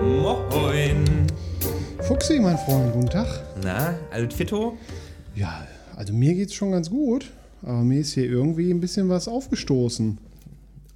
Moin. Fuchsi, mein Freund, guten Tag. Na, alles fitto? Ja, also mir geht's schon ganz gut, aber mir ist hier irgendwie ein bisschen was aufgestoßen.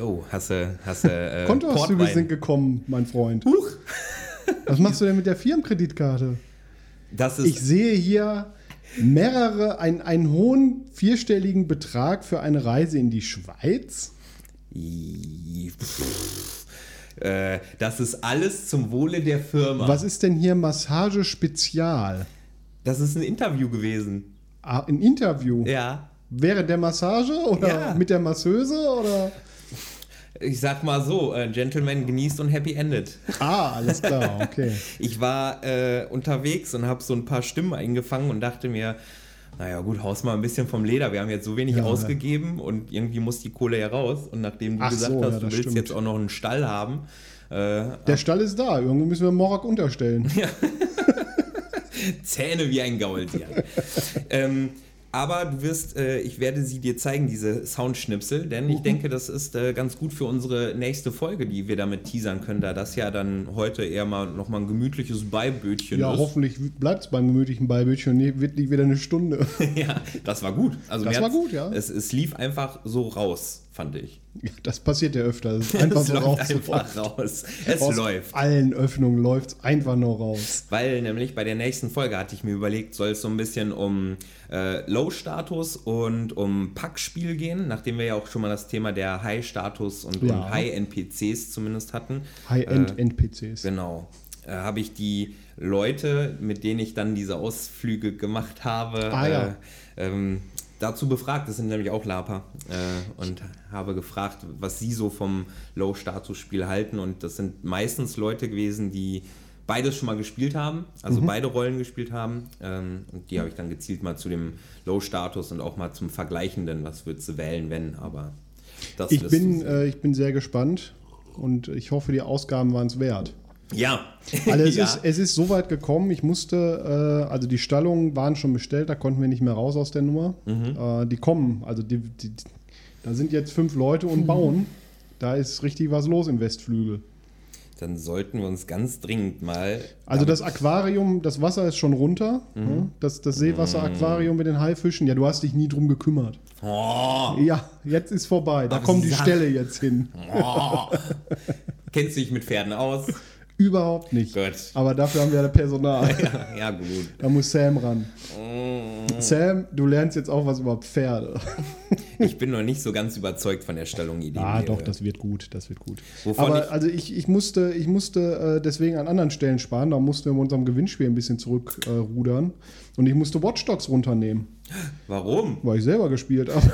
Oh, hast du, hast du, äh, Kontoauszüge sind gekommen, mein Freund. Huch. Was machst du denn mit der Firmenkreditkarte? Das ist, Ich sehe hier mehrere, ein, einen hohen vierstelligen Betrag für eine Reise in die Schweiz. Äh, das ist alles zum Wohle der Firma. Was ist denn hier Massage Spezial? Das ist ein Interview gewesen. Ah, ein Interview. Ja. Während der Massage oder Ja. mit der Masseuse oder? Ich sag mal so, äh, Gentleman genießt und happy ended. Ah, alles klar, okay. Ich war äh, unterwegs und habe so ein paar Stimmen eingefangen und dachte mir, naja gut, haus mal ein bisschen vom Leder. Wir haben jetzt so wenig Ja. ausgegeben und irgendwie muss die Kohle ja raus. Und nachdem du Ach gesagt so, hast, ja, du willst stimmt. jetzt auch noch einen Stall haben, äh, Der Stall ist da. Irgendwo müssen wir Morak unterstellen. Zähne wie ein Gaultier. ähm, aber du wirst, äh, ich werde sie dir zeigen, diese Soundschnipsel, denn Mhm. ich denke, das ist äh, ganz gut für unsere nächste Folge, die wir damit teasern können, da das ja dann heute eher mal nochmal ein gemütliches Beibötchen Ja, ist. hoffentlich bleibt es beim gemütlichen Beibildchen und wird nicht wieder eine Stunde. ja, das war gut. Also Das war gut, ja. Es, es lief einfach so raus, fand ich. Ja, das passiert ja öfter. Das ist einfach es so läuft raus. einfach raus. Es Aus läuft. allen Öffnungen läuft es einfach nur raus. Weil nämlich bei der nächsten Folge hatte ich mir überlegt, soll es so ein bisschen um äh, Low-Status und um Packspiel gehen, nachdem wir ja auch schon mal das Thema der High-Status und, Ja. und High-NPCs zumindest hatten. High-End-NPCs. Genau. Äh, habe ich die Leute, mit denen ich dann diese Ausflüge gemacht habe, Ah, ja. äh, ähm, dazu befragt. Das sind nämlich auch Laper. Äh, und habe gefragt, was sie so vom Low-Status-Spiel halten. Und das sind meistens Leute gewesen, die beides schon mal gespielt haben, Mhm. also beide Rollen gespielt haben. Ähm, und die habe ich dann gezielt mal zu dem Low-Status und auch mal zum Vergleichenden. Was würdest du wählen, wenn? Aber das Ich bin, äh, ich bin sehr gespannt und ich hoffe, die Ausgaben waren es wert. Ja. Also es, ja. ist, es ist so weit gekommen, ich musste, äh, also die Stallungen waren schon bestellt, da konnten wir nicht mehr raus aus der Nummer. Mhm. Äh, die kommen, also die, die, da sind jetzt fünf Leute Mhm. und bauen. Da ist richtig was los im Westflügel. Dann sollten wir uns ganz dringend mal. Also das Aquarium, das Wasser ist schon runter. Mhm. ne? Das, das Seewasser-Aquarium mit den Haifischen. Ja, du hast dich nie drum gekümmert. Oh, Ja, jetzt ist vorbei. Da Ach, kommt die Stelle jetzt hin. oh. Kennst du dich mit Pferden aus? Überhaupt nicht. Gut. Aber dafür haben wir ja Personal. Ja, ja, gut. Da muss Sam ran. Mm. Sam, du lernst jetzt auch was über Pferde. Ich bin noch nicht so ganz überzeugt von der Stellung-Idee. Ah, doch, äh, das wird gut, das wird gut. Wovon Aber ich- also ich, ich musste, ich musste äh, deswegen an anderen Stellen sparen. Da mussten wir mit unserem Gewinnspiel ein bisschen zurückrudern. Äh, und ich musste Watch Dogs runternehmen, Warum? weil ich selber gespielt habe.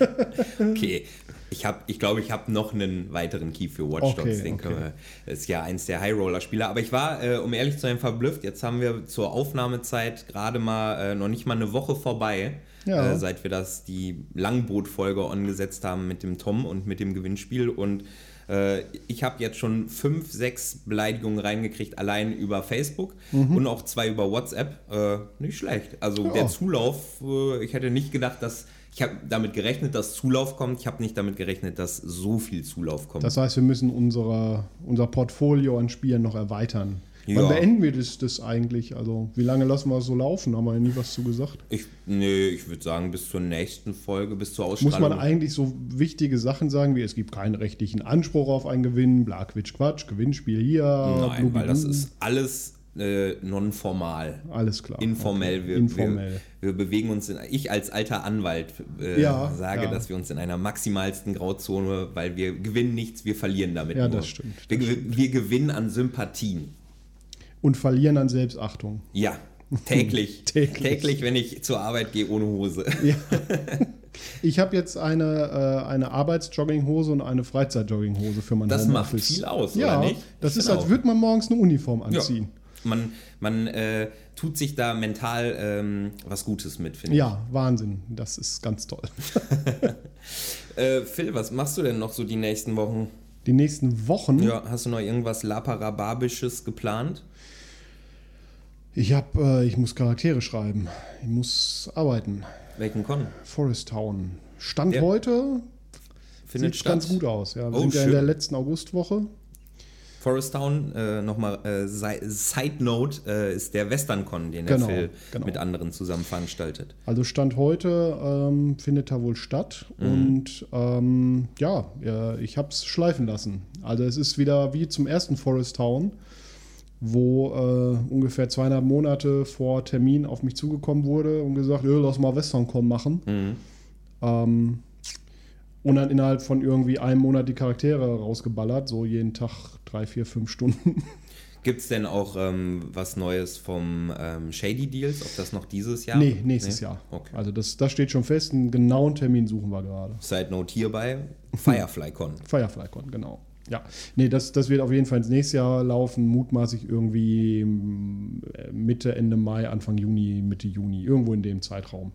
Okay. Ich glaube, ich, glaub, ich habe noch einen weiteren Key für Watch Dogs. Okay, den okay. können wir- Das ist ja eins der High-Roller-Spieler. Aber ich war, äh, um ehrlich zu sein, verblüfft. Jetzt haben wir zur Aufnahmezeit gerade mal äh, noch nicht mal eine Woche vorbei, Ja. äh, seit wir das die Langboot-Folge angesetzt haben mit dem Tom und mit dem Gewinnspiel. Und äh, ich habe jetzt schon fünf, sechs Beleidigungen reingekriegt, allein über Facebook und auch zwei über WhatsApp. Äh, nicht schlecht. Also Mhm. Ja. der Zulauf, äh, ich hätte nicht gedacht, dass. Ich habe damit gerechnet, dass Zulauf kommt. Ich habe nicht damit gerechnet, dass so viel Zulauf kommt. Das heißt, wir müssen unsere, unser Portfolio an Spielen noch erweitern. Ja. Wann beenden wir das, das eigentlich? Also, wie lange lassen wir es so laufen? Haben wir ja nie was zu gesagt. ich, nee, ich würde sagen, bis zur nächsten Folge, bis zur Muss Ausstrahlung. man eigentlich so wichtige Sachen sagen, wie es gibt keinen rechtlichen Anspruch auf einen Gewinn, bla Quitsch Quatsch, Gewinnspiel hier, Nein, weil das ist alles äh, non-formal. alles klar. Informell. Okay. Wir, Informell. Wir, wir bewegen uns in. Ich als alter Anwalt äh, Ja, sage, ja. dass wir uns in einer maximalsten Grauzone, weil wir gewinnen nichts, wir verlieren damit. Ja, nur. das stimmt, Wir, das gew- wir gewinnen an Sympathien. Und verlieren an Selbstachtung. Ja, täglich. Täglich. täglich, wenn ich zur Arbeit gehe ohne Hose. Ja. Ich habe jetzt eine, äh, eine Arbeitsjogginghose und eine Freizeitjogginghose für mein Das macht Homeoffice. viel aus, ja, oder nicht? das Ich ist, als würde man morgens eine Uniform anziehen. Man, man äh, tut sich da mental ähm, was Gutes mit, finde Ja, Wahnsinn. Das ist ganz toll. ich. Äh, Phil, was machst du denn noch so die nächsten Wochen? Die nächsten Wochen. Ja, hast du noch irgendwas Laparababisches geplant? Ich habe, äh, ich muss Charaktere schreiben. Ich muss arbeiten. Welchen Con? Forest Town. Stand Ja. heute Findet sieht statt. ganz gut aus. Ja, wir Oh, sind ja in der letzten Augustwoche. Forest Town, äh, nochmal äh, Si- Side Note, äh, ist der Western Con, den der Genau, Phil genau. mit anderen zusammen veranstaltet. Also Stand heute ähm, findet da wohl statt. Mhm. Und ähm, ja, äh, ich habe es schleifen lassen. Also es ist wieder wie zum ersten Forest Town, wo äh, ungefähr zweieinhalb Monate vor Termin auf mich zugekommen wurde und gesagt, "Ja, lass mal WesternCon machen. Mhm. Ähm, und dann innerhalb von irgendwie einem Monat die Charaktere rausgeballert, so jeden Tag drei, vier, fünf Stunden. Gibt es denn auch ähm, was Neues vom ähm, Shady Deals? Ob das noch dieses Jahr? nee, nächstes Jahr. Okay. Also das, das steht schon fest, einen genauen Termin suchen wir gerade. Side Note hierbei, Firefly Con. Firefly-Con, genau. Ja, nee, das, das wird auf jeden Fall ins nächste Jahr laufen, mutmaßlich irgendwie mm, Mitte, Ende Mai, Anfang Juni, Mitte Juni, irgendwo in dem Zeitraum.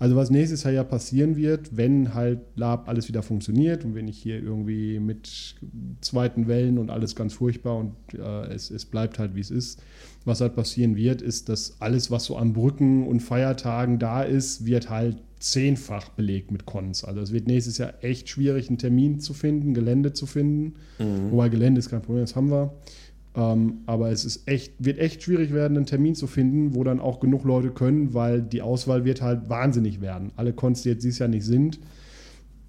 Also was nächstes Jahr ja passieren wird, wenn halt Lab alles wieder funktioniert und wenn ich hier irgendwie mit zweiten Wellen und alles ganz furchtbar und äh, es, es bleibt halt wie es ist, was halt passieren wird, ist, dass alles, was so an Brücken und Feiertagen da ist, wird halt zehnfach belegt mit Cons. Also es wird nächstes Jahr echt schwierig, einen Termin zu finden, Gelände zu finden. Wobei Gelände ist kein Problem, das haben wir. Ähm, aber es ist echt, wird echt schwierig werden, einen Termin zu finden, wo dann auch genug Leute können, weil die Auswahl wird halt wahnsinnig werden. Alle Cons, die jetzt dieses Jahr nicht sind,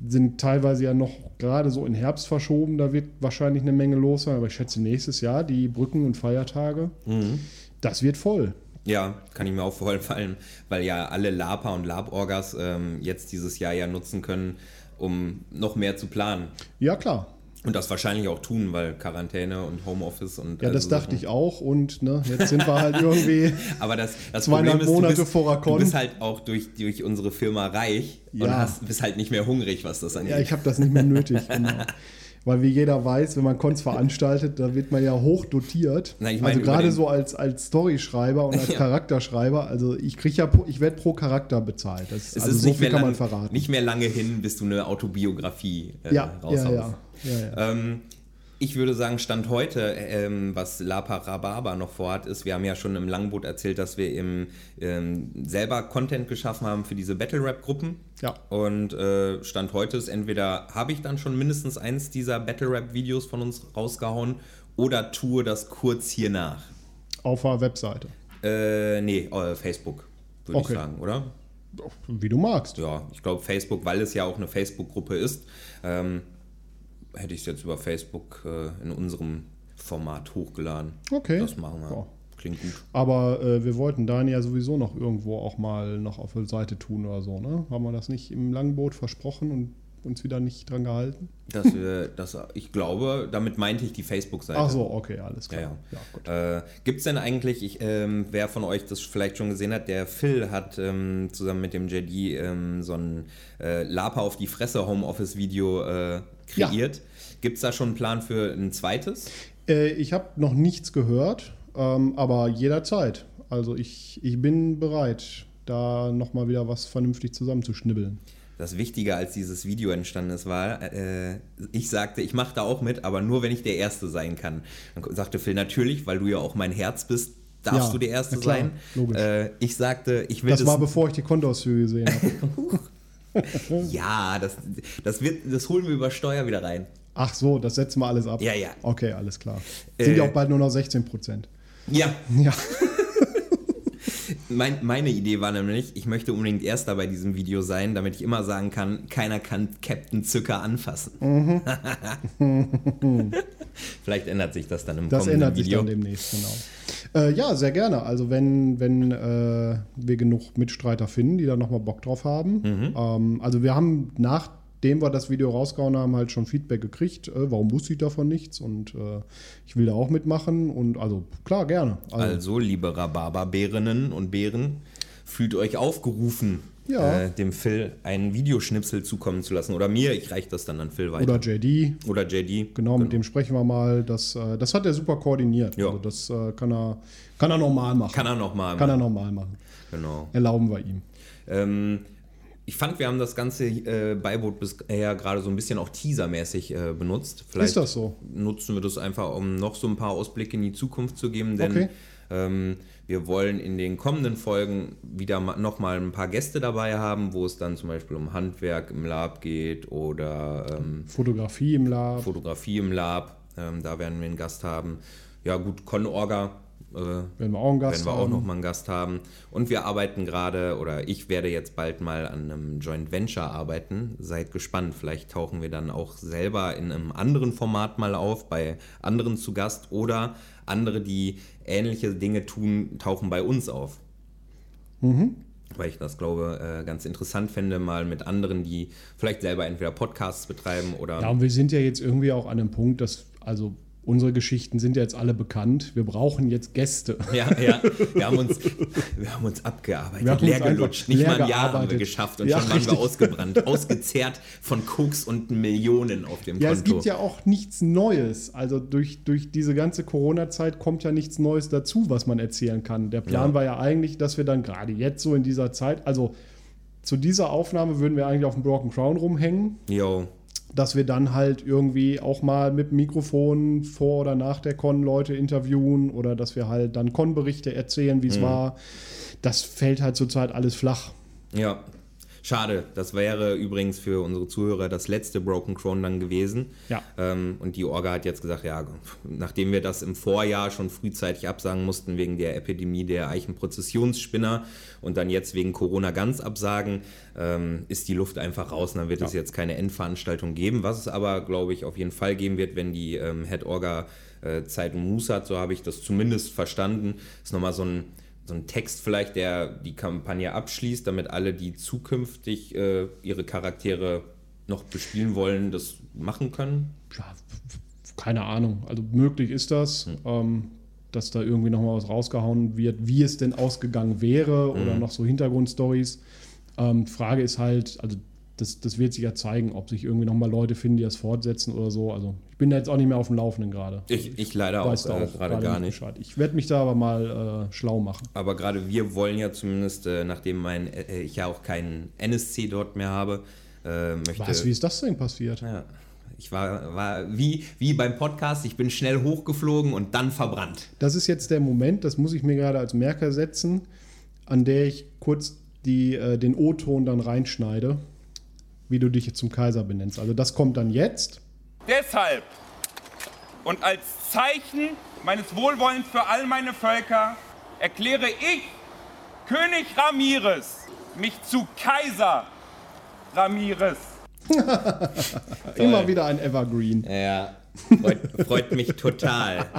sind teilweise ja noch gerade so in Herbst verschoben. Da wird wahrscheinlich eine Menge los sein. Aber ich schätze nächstes Jahr, die Brücken und Feiertage, das wird voll. Ja, kann ich mir auch vorstellen, weil ja alle Lapa und Lab-Orgas ähm, jetzt dieses Jahr ja nutzen können, um noch mehr zu planen. Ja, klar. Und das wahrscheinlich auch tun, weil Quarantäne und Homeoffice und. Ja, das also dachte Sachen. ich auch. Und ne, jetzt sind wir halt irgendwie. Aber das, das Problem ist, Monate du bist, vor der du bist halt auch durch, durch unsere Firma reich und Ja. hast, bist halt nicht mehr hungrig, was das angeht. Ja, ich habe das nicht mehr nötig. Genau. Weil wie jeder weiß, wenn man Cons veranstaltet, da wird man ja hoch dotiert. Na, ich meine, also gerade so als, als Storyschreiber und als Ja. Charakterschreiber. Also ich kriege ja, ich werde pro Charakter bezahlt. Das, es also ist so nicht, viel mehr kann lang, man verraten. nicht mehr lange hin, bis du eine Autobiografie äh, ja, ja, raushaust. ja, ja, ja. Ähm, ich würde sagen, Stand heute, ähm, was Lapa Rababa noch vorhat, ist, wir haben ja schon im Langboot erzählt, dass wir im, ähm, selber Content geschaffen haben für diese Battle Rap Gruppen. Ja. Und äh, Stand heute ist entweder habe ich dann schon mindestens eins dieser Battle Rap Videos von uns rausgehauen oder tue das kurz hier nach. Auf der Webseite. Äh, nee, äh, Facebook, würde Okay. ich sagen, oder? Wie du magst. Ja, ich glaube Facebook, weil es ja auch eine Facebook-Gruppe ist, ähm, hätte ich es jetzt über Facebook äh, in unserem Format hochgeladen. Okay. Das machen wir. Ja. Klingt gut. Aber äh, wir wollten Dani ja sowieso noch irgendwo auch mal noch auf der Seite tun oder so, ne? Haben wir das nicht im Langboot versprochen und uns wieder nicht dran gehalten? Dass wir, dass, ich glaube, damit meinte ich die Facebook-Seite. Ach so, okay, alles klar. Ja, ja. gut. Äh, Gibt es denn eigentlich, ich, ähm, wer von euch das vielleicht schon gesehen hat, der Phil hat ähm, zusammen mit dem JD ähm, so ein äh, Lapa auf die Fresse Homeoffice-Video äh, kreiert. Gibt es da schon einen Plan für ein zweites? Äh, ich habe noch nichts gehört, ähm, aber jederzeit. Also ich, ich bin bereit, da nochmal wieder was vernünftig zusammenzuschnibbeln. Das Wichtige, als dieses Video entstanden ist, war, äh, ich sagte, ich mache da auch mit, aber nur, wenn ich der Erste sein kann. Dann sagte Phil, natürlich, weil du ja auch mein Herz bist, darfst Ja, du der Erste klar, sein. logisch. Äh, ich sagte, ich will Das das. war bevor ich die Kontoauszüge gesehen habe. ja, das, das, wird, das holen wir über Steuer wieder rein. Ach so, das setzen wir alles ab. Ja, ja. Okay, alles klar. Sind Äh, ja auch bald nur noch 16 Prozent. Ja, Ja. mein, meine Idee war nämlich, ich möchte unbedingt Erster bei diesem Video sein, damit ich immer sagen kann, keiner kann Captain Zucker anfassen. Mhm. Vielleicht ändert sich das dann im Das kommenden ändert sich Video. dann demnächst, genau. Äh, ja, sehr gerne. Also wenn, wenn äh, wir genug Mitstreiter finden, die da nochmal Bock drauf haben. Mhm. Ähm, also wir haben nachdem wir das Video rausgehauen haben, halt schon Feedback gekriegt. Äh, warum wusste ich davon nichts? Und äh, ich will da auch mitmachen. Und also klar, gerne. Also, Also, liebe Rhabarberbärinnen und Bären, fühlt euch aufgerufen. Ja. äh, dem Phil einen Videoschnipsel zukommen zu lassen. Oder mir, ich reiche das dann an Phil weiter. Oder JD. Oder JD. Genau, mit dem sprechen wir mal. Das, äh, das hat er super koordiniert. Ja. Also das äh, kann er, kann er normal machen. Kann er nochmal Kann er normal machen. Genau. Erlauben wir ihm. Ähm, ich fand, wir haben das ganze äh, Beiboot bisher gerade so ein bisschen auch teasermäßig äh, benutzt. Vielleicht Ist das so? nutzen wir das einfach, um noch so ein paar Ausblicke in die Zukunft zu geben, denn Okay. ähm, wir wollen in den kommenden Folgen wieder ma- noch mal ein paar Gäste dabei haben, wo es dann zum Beispiel um Handwerk im Lab geht oder ähm, Fotografie im Lab. Fotografie im Lab. Ähm, da werden wir einen Gast haben. Ja gut, Con-Orga äh, Werden wir auch einen Gast werden wir auch haben. noch mal einen Gast haben. Und wir arbeiten gerade, oder ich werde jetzt bald mal an einem Joint Venture arbeiten. Seid gespannt. Vielleicht tauchen wir dann auch selber in einem anderen Format mal auf, bei anderen zu Gast. Oder andere, die ähnliche Dinge tun, tauchen bei uns auf. Mhm. Weil ich das, glaube äh, ganz interessant fände, mal mit anderen, die vielleicht selber entweder Podcasts betreiben oder. Ja, und wir sind ja jetzt irgendwie auch an einem Punkt, dass, also unsere Geschichten sind ja jetzt alle bekannt. Wir brauchen jetzt Gäste. Ja, ja, wir haben uns, wir haben uns abgearbeitet, Wir haben leer gelutscht. Nicht leer mal ein Jahr haben wir geschafft und Ja, schon waren richtig. wir ausgebrannt, ausgezehrt von Koks und Millionen auf dem Ja, Konto. es gibt ja auch nichts Neues. Also durch, durch diese ganze Corona-Zeit kommt ja nichts Neues dazu, was man erzählen kann. Der Plan Ja. war ja eigentlich, dass wir dann gerade jetzt so in dieser Zeit, also zu dieser Aufnahme würden wir eigentlich auf dem Broken Crown rumhängen, Jo, dass wir dann halt irgendwie auch mal mit Mikrofon vor oder nach der Con Leute interviewen oder dass wir halt dann Con-Berichte erzählen, Mhm. wie es war. Das fällt halt zurzeit alles flach. ja. Schade, das wäre übrigens für unsere Zuhörer das letzte Broken Crown dann gewesen. Ja. Ähm, und die Orga hat jetzt gesagt, ja, nachdem wir das im Vorjahr schon frühzeitig absagen mussten wegen der Epidemie der Eichenprozessionsspinner und dann jetzt wegen Corona ganz absagen, ähm, ist die Luft einfach raus und dann wird es jetzt keine Endveranstaltung geben. Was es aber, glaube ich, auf jeden Fall geben wird, wenn die ähm, Head Orga äh, Zeit und Muße hat, so habe ich das zumindest verstanden. Ist nochmal so ein so ein Text vielleicht, der die Kampagne abschließt, damit alle, die zukünftig äh, ihre Charaktere noch bespielen wollen, das machen können. ja, keine Ahnung. Also möglich ist das, Hm. ähm, dass da irgendwie nochmal was rausgehauen wird, wie es denn ausgegangen wäre oder Hm. noch so Hintergrundstories. Ähm, Frage ist halt, also das, das wird sich ja zeigen, ob sich irgendwie nochmal Leute finden, die das fortsetzen oder so. Also ich bin da jetzt auch nicht mehr auf dem Laufenden gerade. Ich, ich leider auch, äh, gerade gar nicht. Bescheid. Ich werde mich da aber mal äh, schlau machen. Aber gerade wir wollen ja zumindest, äh, nachdem mein, äh, ich ja auch keinen NSC dort mehr habe, äh, möchte. Was, wie ist das denn passiert? ja, ich war, war wie, wie beim Podcast, ich bin schnell hochgeflogen und dann verbrannt. Das ist jetzt der Moment, das muss ich mir gerade als Merker setzen, an der ich kurz die, äh, den O-Ton dann reinschneide, wie du dich jetzt zum Kaiser benennst. Also das kommt dann jetzt. Deshalb und als Zeichen meines Wohlwollens für all meine Völker erkläre ich, König Ramirez, mich zu Kaiser Ramirez. Immer wieder ein Evergreen. Ja, freut, freut mich total.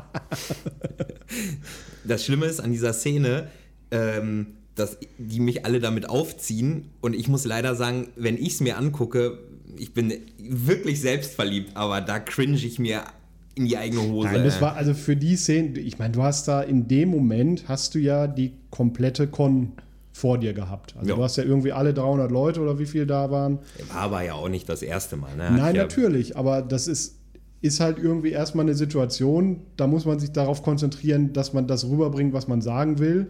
Das Schlimme ist an dieser Szene, ähm, dass die mich alle damit aufziehen und ich muss leider sagen, wenn ich es mir angucke, ich bin wirklich selbstverliebt, aber da cringe ich mir in die eigene Hose. Nein, das war also für die Szene, ich meine, du hast da in dem Moment, hast du ja die komplette Con vor dir gehabt. Also Ja. du hast ja irgendwie alle 300 Leute oder wie viel da waren. War aber ja auch nicht das erste Mal. Ne? Nein, ja, natürlich, aber das ist, ist halt irgendwie erstmal eine Situation, da muss man sich darauf konzentrieren, dass man das rüberbringt, was man sagen will.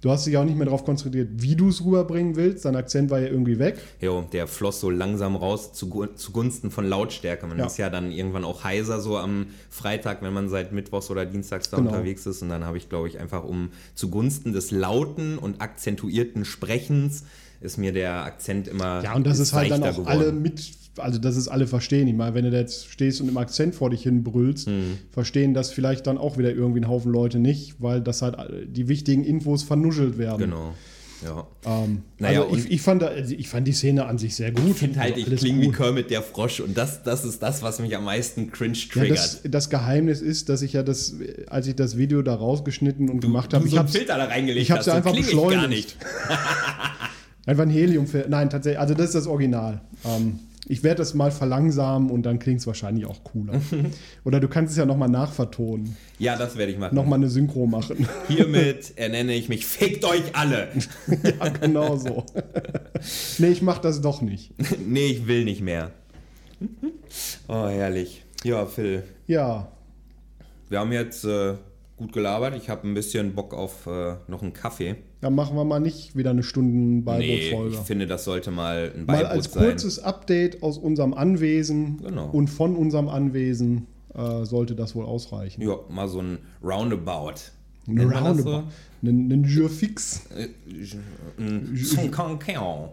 Du hast dich auch nicht mehr darauf konzentriert, wie du es rüberbringen willst. Dein Akzent war ja irgendwie weg. Jo, der floss so langsam raus zugu- zugunsten von Lautstärke. Man Ja. ist ja dann irgendwann auch heiser so am Freitag, wenn man seit Mittwochs oder Dienstags da Genau. unterwegs ist. Und dann habe ich, glaube ich, einfach um zugunsten des lauten und akzentuierten Sprechens ist mir der Akzent immer Ja, und das ist halt dann auch alle mit, also dass es alle verstehen. Ich meine, wenn du da jetzt stehst und im Akzent vor dich hin brüllst, Mhm. verstehen das vielleicht dann auch wieder irgendwie ein Haufen Leute nicht, weil das halt die wichtigen Infos vernuschelt werden. Genau. Ja. Ähm, Naja, also ich, ich, fand da, also ich fand die Szene an sich sehr gut. Ich finde halt, ich klinge wie. Kermit der Frosch und das, das ist das, was mich am meisten cringe Ja, triggert. das, das Geheimnis ist, dass ich ja das, als ich das Video da rausgeschnitten und gemacht habe, du ich so einen habe Filter da reingelegt ich habe sie so einfach ich beschleunigt. Einfach ein Heliumfilter. Nein, tatsächlich, also das ist das Original. Ähm, Ich werde das mal verlangsamen und dann klingt es wahrscheinlich auch cooler. Oder du kannst es ja nochmal nachvertonen. Ja, das werde ich machen. Nochmal eine Synchro machen. Hiermit ernenne ich mich, fickt euch alle. ja, genau so. nee, ich mach das doch nicht. nee, ich will nicht mehr. Oh, herrlich. Ja, Phil. Ja. Wir haben jetzt äh, gut gelabert. Ich habe ein bisschen Bock auf äh, noch einen Kaffee. Dann machen wir mal nicht wieder eine Stunden Beibootfolge. Nee, ich finde, das sollte mal ein Beiboot mal als sein. kurzes Update aus unserem Anwesen Genau. und von unserem Anwesen äh, sollte das wohl ausreichen. Ja, mal so ein Roundabout. Ein Nennt das so? Roundabout. Ein, ein Jour fix. Äh, Ein Chonkankern.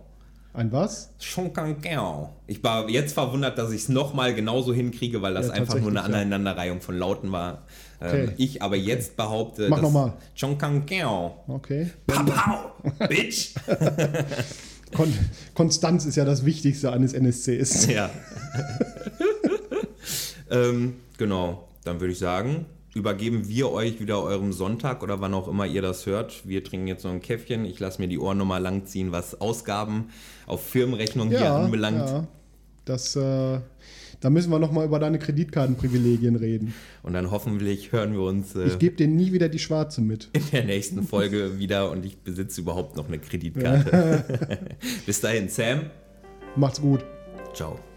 Ein was? Chonkankern. Ich war jetzt verwundert, dass ich es nochmal genauso hinkriege, weil das Ja, einfach nur eine. Aneinanderreihung von Lauten war. Ähm, Okay. Ich aber jetzt behaupte, Mach noch mal. Chonkankern. Okay. Papau, Bitch. Kon Konstanz ist ja das Wichtigste eines NSCs. Ja. ähm, genau, dann würde ich sagen, übergeben wir euch wieder eurem Sonntag oder wann auch immer ihr das hört. Wir trinken jetzt noch ein Käffchen. Ich lasse mir die Ohren nochmal langziehen, was Ausgaben auf Firmenrechnung hier Ja, anbelangt. ja. Das, äh, da müssen wir noch mal über deine Kreditkartenprivilegien reden. Und dann hoffentlich hören wir uns äh, Ich gebe dir nie wieder die Schwarze mit. in der nächsten Folge wieder und ich besitze überhaupt noch eine Kreditkarte. Bis dahin, Sam. Macht's gut. Ciao.